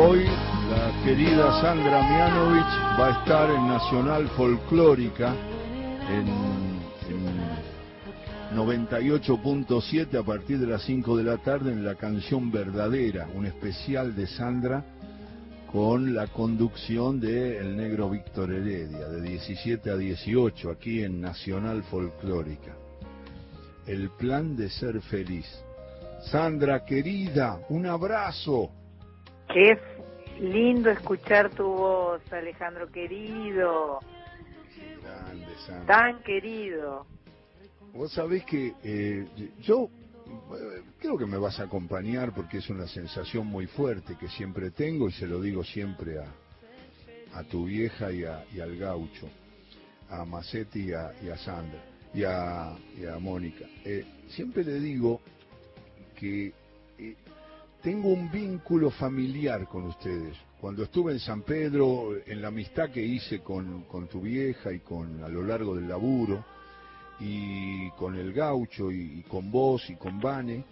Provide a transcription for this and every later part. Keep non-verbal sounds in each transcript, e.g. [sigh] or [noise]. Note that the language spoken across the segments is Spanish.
Hoy la querida Sandra Mianovich va a estar en Nacional Folclórica en, 98.7 a partir de las 5 de la tarde en la canción Verdadera, un especial de Sandra con la conducción de el negro Víctor Heredia, de 17 a 18, aquí en Nacional Folclórica. El plan de ser feliz. Sandra, querida, un abrazo. Qué lindo escuchar tu voz, Alejandro querido. Grande, Sandra. Tan querido. Vos sabés que eh, yo eh, creo que me vas a acompañar porque es una sensación muy fuerte que siempre tengo y se lo digo siempre a, a tu vieja y, al gaucho, a Macetti y a, Sandra y a, Mónica. Eh, siempre le digo que tengo un vínculo familiar con ustedes. Cuando estuve en San Pedro, en la amistad que hice con, tu vieja y con a lo largo del laburo, y con el gaucho y, con vos y con Vane,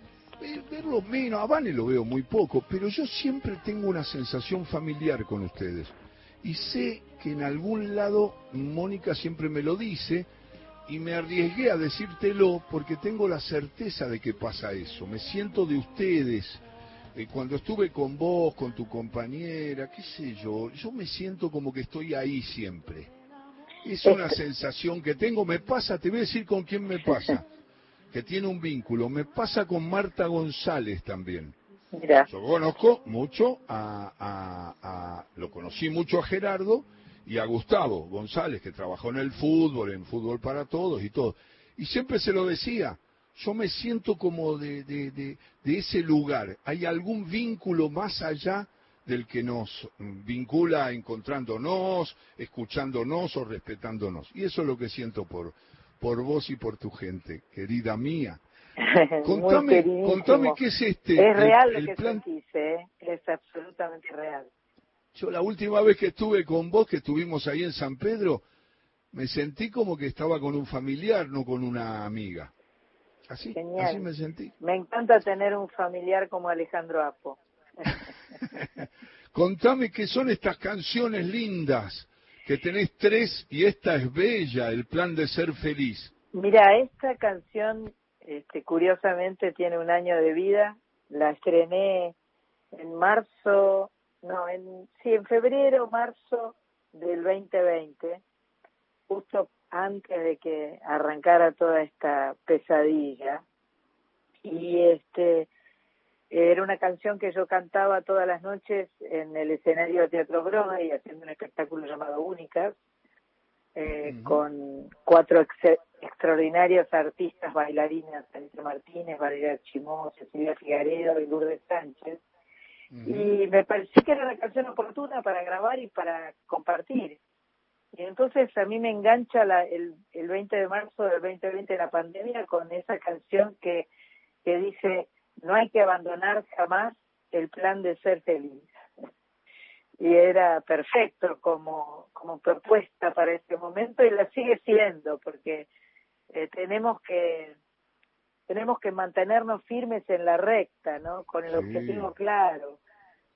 verlo menos, a Vane lo veo muy poco, pero yo siempre tengo una sensación familiar con ustedes. Y sé que en algún lado Mónica siempre me lo dice y me arriesgué a decírtelo porque tengo la certeza de que pasa eso. Me siento de ustedes, eh, cuando estuve con vos, con tu compañera, qué sé yo, yo me siento como que estoy ahí siempre. Es una sensación que tengo, me pasa, te voy a decir con quién me pasa, [laughs] que tiene un vínculo, me pasa con Marta González también. Yo conozco mucho a, lo conocí mucho a Gerardo y a Gustavo González, que trabajó en el fútbol, en fútbol para todos y todo. Y siempre se lo decía, yo me siento como de, de, de, ese lugar. ¿Hay algún vínculo más allá del que nos vincula encontrándonos, escuchándonos o respetándonos? Y eso es lo que siento por, por vos y por tu gente, querida mía. [laughs] Contame, contame qué es este. Es real lo que plan... ¿eh? es absolutamente real. Yo la última vez que estuve con vos, que estuvimos ahí en San Pedro, me sentí como que estaba con un familiar, no con una amiga. Así, así me sentí. Me encanta tener un familiar como Alejandro Apo. [laughs] Contame qué son estas canciones lindas, que tenés tres y esta es bella, el plan de ser feliz. Mira, esta canción, este, curiosamente, tiene un año de vida. La estrené en marzo, no, en, sí, en febrero, marzo del 2020, justo antes de que arrancara toda esta pesadilla. Y este era una canción que yo cantaba todas las noches en el escenario de Teatro y haciendo un espectáculo llamado Únicas, eh, con cuatro extraordinarios artistas bailarinas, Anita Martínez, Valeria Chimó, Cecilia Figaredo y Lourdes Sánchez. Y me pareció que era una canción oportuna para grabar y para compartir. Y entonces a mí me engancha la, el, el 20 de marzo del 2020 la pandemia con esa canción que, que dice, no hay que abandonar jamás el plan de ser feliz. Y era perfecto como, como propuesta para este momento y la sigue siendo porque eh, tenemos que tenemos que mantenernos firmes en la recta, ¿no? Con el objetivo claro,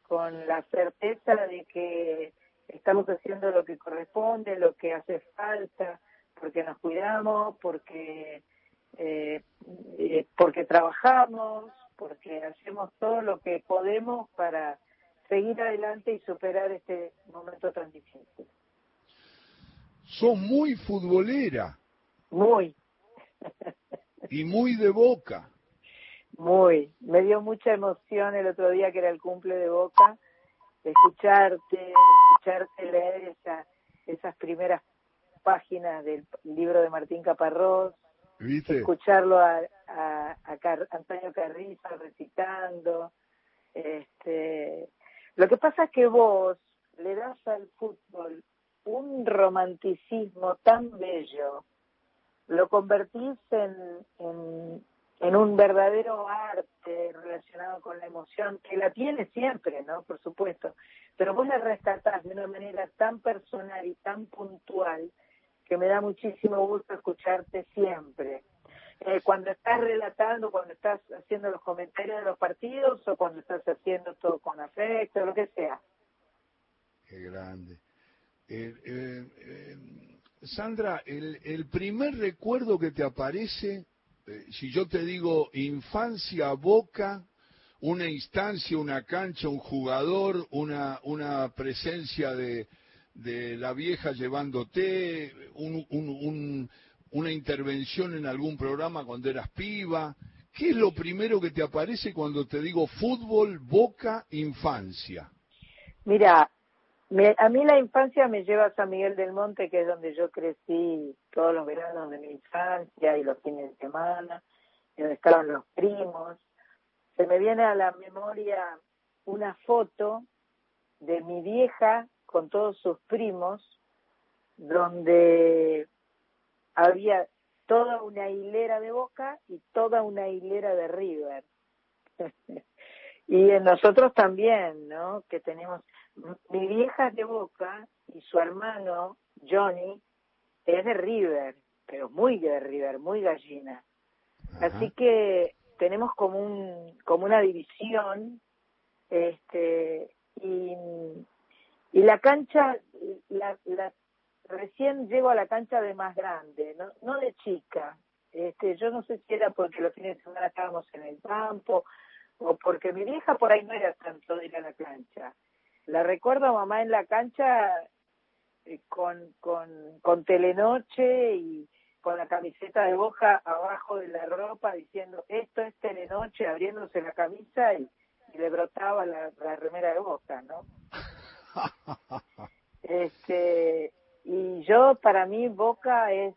con la certeza de que estamos haciendo lo que corresponde, lo que hace falta, porque nos cuidamos, porque eh, eh, porque trabajamos, porque hacemos todo lo que podemos para seguir adelante y superar este momento tan difícil. Son muy futbolera. Muy. y muy de boca. Muy. Me dio mucha emoción el otro día que era el cumple de Boca escucharte, escucharte leer esa, esas primeras páginas del libro de Martín Caparrós, escucharlo a, a, Antonio Carrizo recitando. Este, lo que pasa es que vos le das al fútbol un romanticismo tan bello, lo convertís en, en, en un verdadero arte relacionado con la emoción, que la tiene siempre, ¿no? Por supuesto, pero vos la rescatás de una manera tan personal y tan puntual que me da muchísimo gusto escucharte siempre. Eh, cuando estás relatando, cuando estás haciendo los comentarios de los partidos o cuando estás haciendo todo con afecto, lo que sea. Qué grande. Eh, eh, Sandra, el, el, primer recuerdo que te aparece, si yo te digo infancia, boca, una instancia, una cancha, un jugador, una, una presencia de, de la vieja llevándote, un, un, una intervención en algún programa cuando eras piba. ¿Qué es lo primero que te aparece cuando te digo fútbol, boca, infancia? Mira, a mí la infancia me lleva a San Miguel del Monte, que es donde yo crecí todos los veranos de mi infancia y los fines de semana, donde estaban los primos se me viene a la memoria una foto de mi vieja con todos sus primos, donde había toda una hilera de Boca y toda una hilera de River. [laughs] y en nosotros también, ¿no? Que tenemos, mi vieja de Boca y su hermano Johnny es de River, pero muy de River, muy gallina. Así que tenemos como un como una división este y, y la cancha la, la recién llego a la cancha de más grande no no de chica este yo no sé si era porque los fines de semana estábamos en el campo o porque mi vieja por ahí no era tanto de ir a la cancha. La recuerdo a mamá en la cancha eh, con con con telenoche y con la camiseta de boca abajo de la ropa diciendo esto es telenoche abriéndose la camisa y, le brotaba la, remera de boca no [laughs] este y yo para mí boca es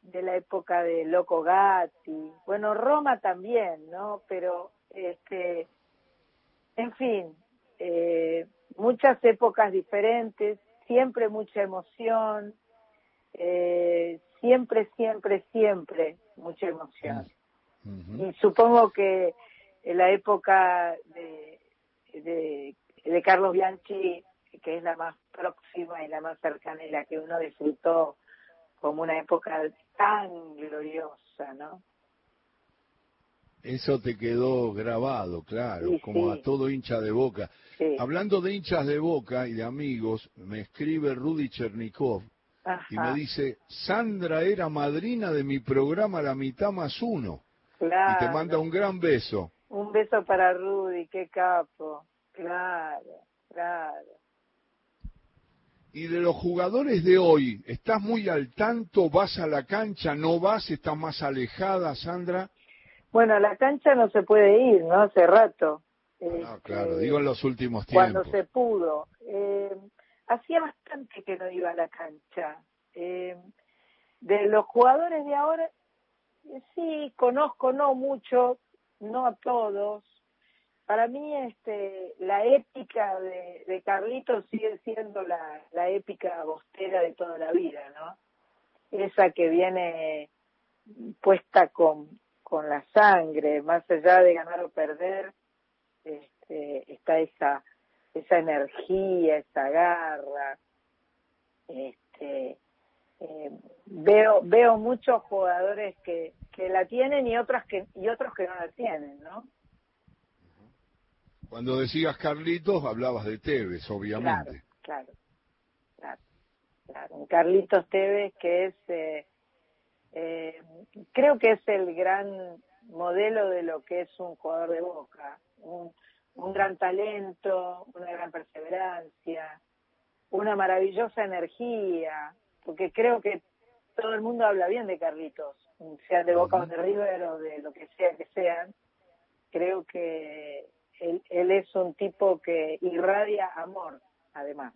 de la época de Loco Gatti. Bueno Roma también no pero este en fin eh, muchas épocas diferentes siempre mucha emoción eh, siempre, siempre, siempre mucha emoción. Y supongo que en la época de, de, Carlos Bianchi, que es la más próxima y la más cercana y la que uno disfrutó como una época tan gloriosa, ¿no? Eso te quedó grabado, claro, como a todo hincha de boca. Hablando de hinchas de boca y de amigos, me escribe Rudy Chernikov, y me dice, Sandra era madrina de mi programa La mitad más uno. Y te manda un gran beso. Un beso para Rudy, qué capo. Claro, claro. Y de los jugadores de hoy, ¿estás muy al tanto? ¿Vas a la cancha? ¿No vas? ¿Estás más alejada, Sandra? Bueno, a la cancha no se puede ir, ¿no? Hace rato. Ah, claro, digo en los últimos tiempos. Cuando se pudo. Eh, hacía bastante que no iba a la cancha. Eh, de los jugadores de ahora, eh, sí, conozco, no mucho, no a todos. Para mí, este, la épica de, de Carlitos sigue siendo la, la épica bostera de toda la vida, ¿no? Esa que viene puesta con, con la sangre, más allá de ganar o perder, este, está esa esa energía, esa garra. Este, eh, veo veo muchos jugadores que, que la tienen y otras que y otros que no la tienen, ¿no? Cuando decías Carlitos hablabas de Tevez, obviamente. Claro, claro, claro. Carlitos Tevez que es eh, eh, creo que es el gran modelo de lo que es un jugador de Boca, un, un gran talento, una gran perseverancia, una maravillosa energía, porque creo que todo el mundo habla bien de Carlitos, sea de Boca o de River o de lo que sea que sean. Creo que él, él es un tipo que irradia amor, además.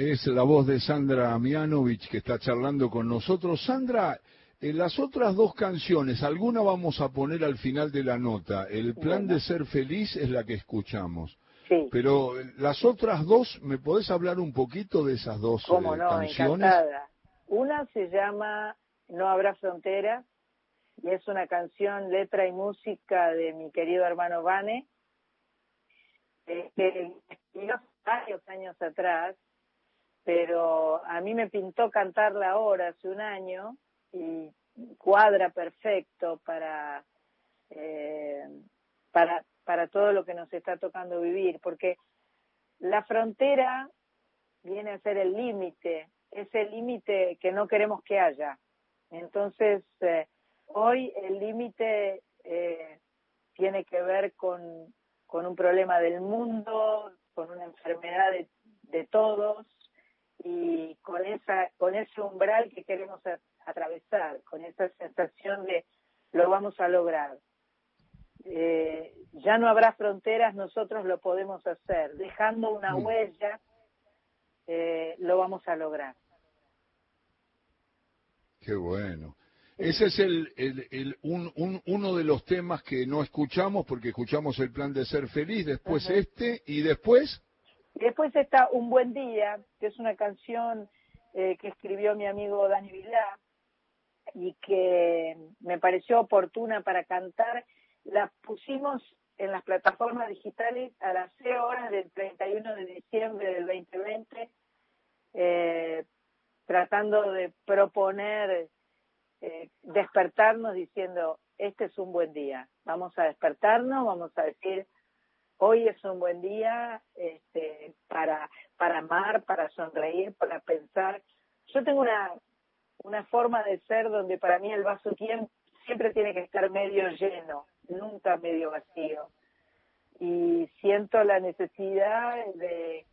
Es la voz de Sandra Mianovich que está charlando con nosotros. Sandra, en las otras dos canciones, alguna vamos a poner al final de la nota. El plan de ser feliz es la que escuchamos. Sí. Pero eh, las otras dos, ¿me podés hablar un poquito de esas dos ¿Cómo eh, no? canciones? Encantada. Una se llama No habrá fronteras y es una canción, letra y música de mi querido hermano Vane, eh, que varios años atrás pero a mí me pintó cantarla ahora hace un año y cuadra perfecto para eh, para para todo lo que nos está tocando vivir porque la frontera viene a ser el límite ese límite que no queremos que haya. Entonces eh, hoy el límite eh, tiene que ver con con un problema del mundo con una enfermedad de, de todos y con esa con ese umbral que queremos atravesar, con esa sensación de lo vamos a lograr. Eh, ya no habrá fronteras, nosotros lo podemos hacer, dejando una mm. huella, eh, lo vamos a lograr. Qué bueno. Ese es el, el, el un, un, uno de los temas que no escuchamos porque escuchamos el plan de ser feliz, después este y después. Después está Un Buen Día, que es una canción eh, que escribió mi amigo Dani Vilá y que me pareció oportuna para cantar. La pusimos en las plataformas digitales a las 0 horas del 31 de diciembre del 2020, eh, tratando de proponer eh, despertarnos diciendo, este es un buen día, vamos a despertarnos, vamos a decir, hoy es un buen día este, para, para amar, para sonreír, para pensar. Yo tengo una, una forma de ser donde para mí el vaso siempre tiene que estar medio lleno, nunca medio vacío. Y siento la necesidad de,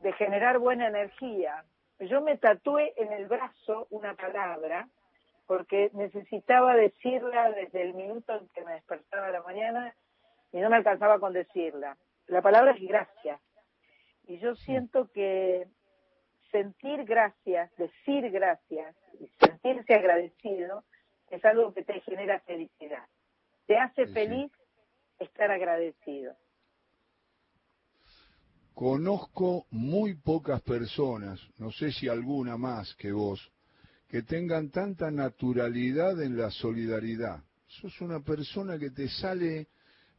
de generar buena energía. Yo me tatué en el brazo una palabra porque necesitaba decirla desde el minuto en que me despertaba la mañana y no me alcanzaba con decirla. La palabra es gracias. Y yo siento que sentir gracias, decir gracias y sentirse agradecido es algo que te genera felicidad. Te hace feliz estar agradecido. Conozco muy pocas personas, no sé si alguna más que vos, que tengan tanta naturalidad en la solidaridad. Sos una persona que te sale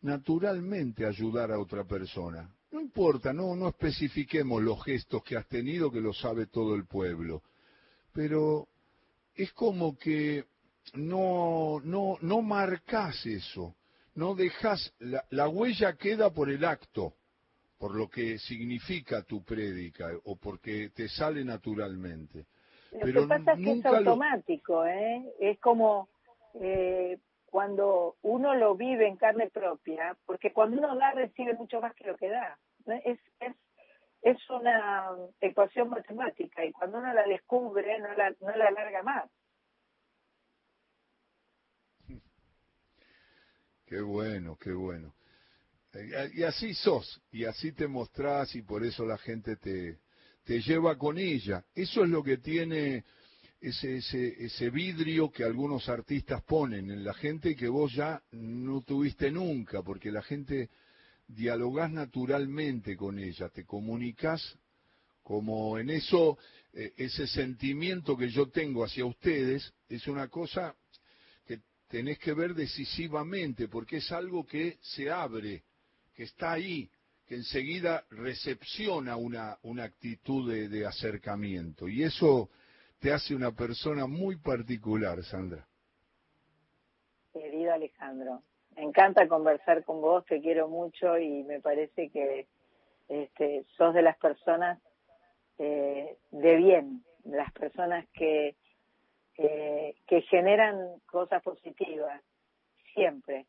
naturalmente ayudar a otra persona. No importa, no, no especifiquemos los gestos que has tenido, que lo sabe todo el pueblo. Pero es como que no, no, no marcas eso, no dejas, la, la huella queda por el acto, por lo que significa tu prédica o porque te sale naturalmente. Lo Pero que pasa es que es automático, ¿eh? Es como eh, cuando uno lo vive en carne propia, porque cuando uno da recibe mucho más que lo que da. Es, es, es una ecuación matemática y cuando uno la descubre no la, no la alarga más. Qué bueno, qué bueno. Y así sos, y así te mostrás y por eso la gente te, te lleva con ella. Eso es lo que tiene ese, ese, ese vidrio que algunos artistas ponen en la gente que vos ya no tuviste nunca, porque la gente dialogás naturalmente con ella, te comunicas como en eso, eh, ese sentimiento que yo tengo hacia ustedes es una cosa que tenés que ver decisivamente, porque es algo que se abre, que está ahí, que enseguida recepciona una, una actitud de, de acercamiento. Y eso te hace una persona muy particular, Sandra. Querido Alejandro, me encanta conversar con vos, te quiero mucho y me parece que este, sos de las personas eh, de bien, de las personas que, eh, que generan cosas positivas, siempre.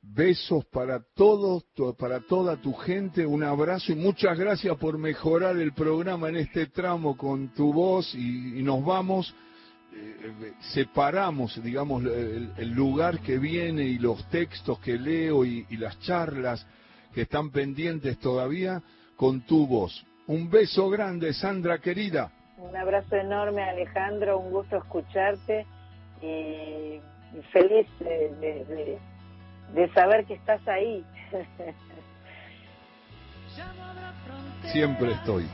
Besos para todos, para toda tu gente, un abrazo y muchas gracias por mejorar el programa en este tramo con tu voz y, nos vamos, eh, separamos, digamos, el, lugar que viene y los textos que leo y las charlas que están pendientes todavía con tu voz. Un beso grande, Sandra querida. Un abrazo enorme, Alejandro, un gusto escucharte y feliz de de saber que estás ahí. [laughs] Siempre estoy.